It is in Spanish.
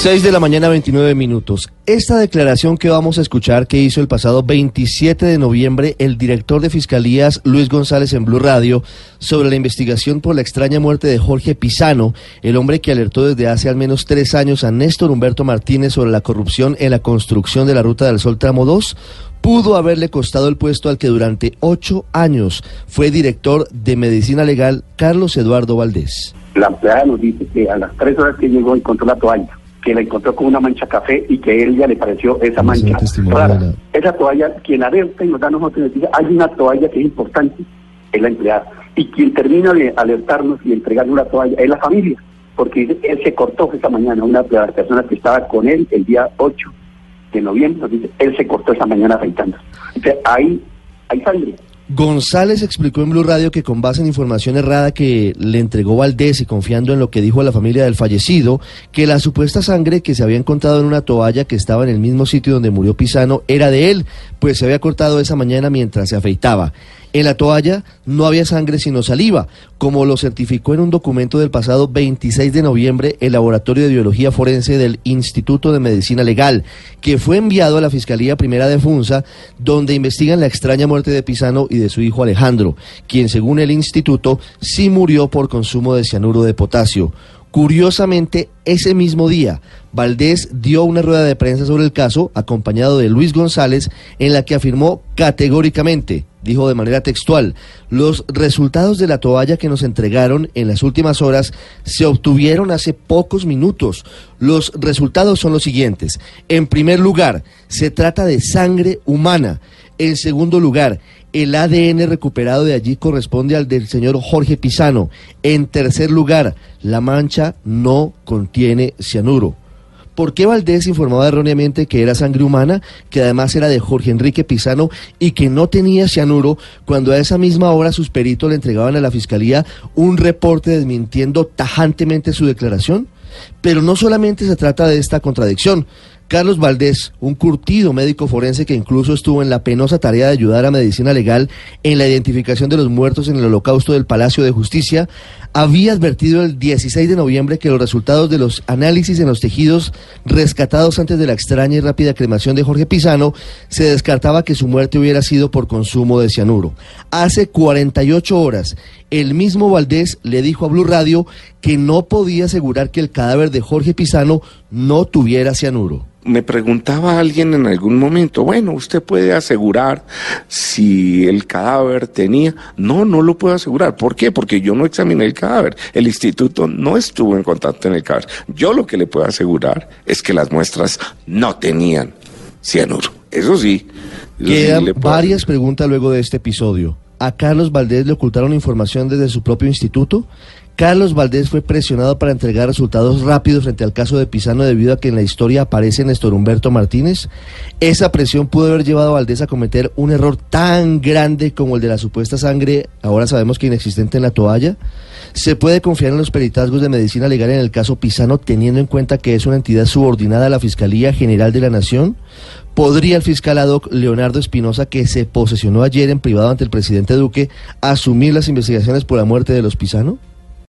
6 de la mañana 29 minutos. Esta declaración que vamos a escuchar que hizo el pasado 27 de noviembre el director de Fiscalías Luis González en Blue Radio sobre la investigación por la extraña muerte de Jorge Pisano, el hombre que alertó desde hace al menos tres años a Néstor Humberto Martínez sobre la corrupción en la construcción de la Ruta del Sol Tramo 2, pudo haberle costado el puesto al que durante ocho años fue director de Medicina Legal Carlos Eduardo Valdés. La empleada nos dice que a las tres horas que llegó encontró la toalla que la encontró con una mancha café y que a él ya le pareció esa mancha rara. Esa toalla, quien alerta y nos da nosotros dice, hay una toalla que es importante, es la empleada. Y quien termina de alertarnos y entregarle una toalla es la familia, porque él se cortó esa mañana, una de las personas que estaba con él el día 8 de noviembre, nos dice, él se cortó esa mañana afeitando. Entonces ahí hay sangre. González explicó en Blue Radio que con base en información errada que le entregó Valdés y confiando en lo que dijo a la familia del fallecido, que la supuesta sangre que se había encontrado en una toalla que estaba en el mismo sitio donde murió Pisano era de él, pues se había cortado esa mañana mientras se afeitaba. En la toalla no había sangre sino saliva, como lo certificó en un documento del pasado 26 de noviembre el Laboratorio de Biología Forense del Instituto de Medicina Legal, que fue enviado a la Fiscalía Primera de Funza, donde investigan la extraña muerte de Pisano y de su hijo Alejandro, quien según el instituto sí murió por consumo de cianuro de potasio. Curiosamente, ese mismo día, Valdés dio una rueda de prensa sobre el caso, acompañado de Luis González, en la que afirmó categóricamente, dijo de manera textual, los resultados de la toalla que nos entregaron en las últimas horas se obtuvieron hace pocos minutos. Los resultados son los siguientes. En primer lugar, se trata de sangre humana. En segundo lugar, el ADN recuperado de allí corresponde al del señor Jorge Pisano. En tercer lugar, la mancha no contiene cianuro. ¿Por qué Valdés informaba erróneamente que era sangre humana, que además era de Jorge Enrique Pisano y que no tenía cianuro, cuando a esa misma hora sus peritos le entregaban a la fiscalía un reporte desmintiendo tajantemente su declaración? Pero no solamente se trata de esta contradicción. Carlos Valdés, un curtido médico forense que incluso estuvo en la penosa tarea de ayudar a Medicina Legal en la identificación de los muertos en el holocausto del Palacio de Justicia, había advertido el 16 de noviembre que los resultados de los análisis en los tejidos rescatados antes de la extraña y rápida cremación de Jorge Pisano se descartaba que su muerte hubiera sido por consumo de cianuro. Hace 48 horas, el mismo Valdés le dijo a Blue Radio que no podía asegurar que el cadáver de Jorge Pisano no tuviera cianuro me preguntaba alguien en algún momento, bueno, usted puede asegurar si el cadáver tenía. No, no lo puedo asegurar. ¿Por qué? Porque yo no examiné el cadáver. El instituto no estuvo en contacto en el cadáver. Yo lo que le puedo asegurar es que las muestras no tenían cianuro. Eso sí. Quedan varias preguntas luego de este episodio. ¿A Carlos Valdés le ocultaron información desde su propio instituto? Carlos Valdés fue presionado para entregar resultados rápidos frente al caso de Pisano debido a que en la historia aparece Néstor Humberto Martínez. Esa presión pudo haber llevado a Valdés a cometer un error tan grande como el de la supuesta sangre, ahora sabemos que inexistente en la toalla. ¿Se puede confiar en los peritazgos de medicina legal en el caso Pisano teniendo en cuenta que es una entidad subordinada a la Fiscalía General de la Nación? ¿Podría el fiscal ad hoc Leonardo Espinosa, que se posesionó ayer en privado ante el presidente Duque, asumir las investigaciones por la muerte de los Pisano?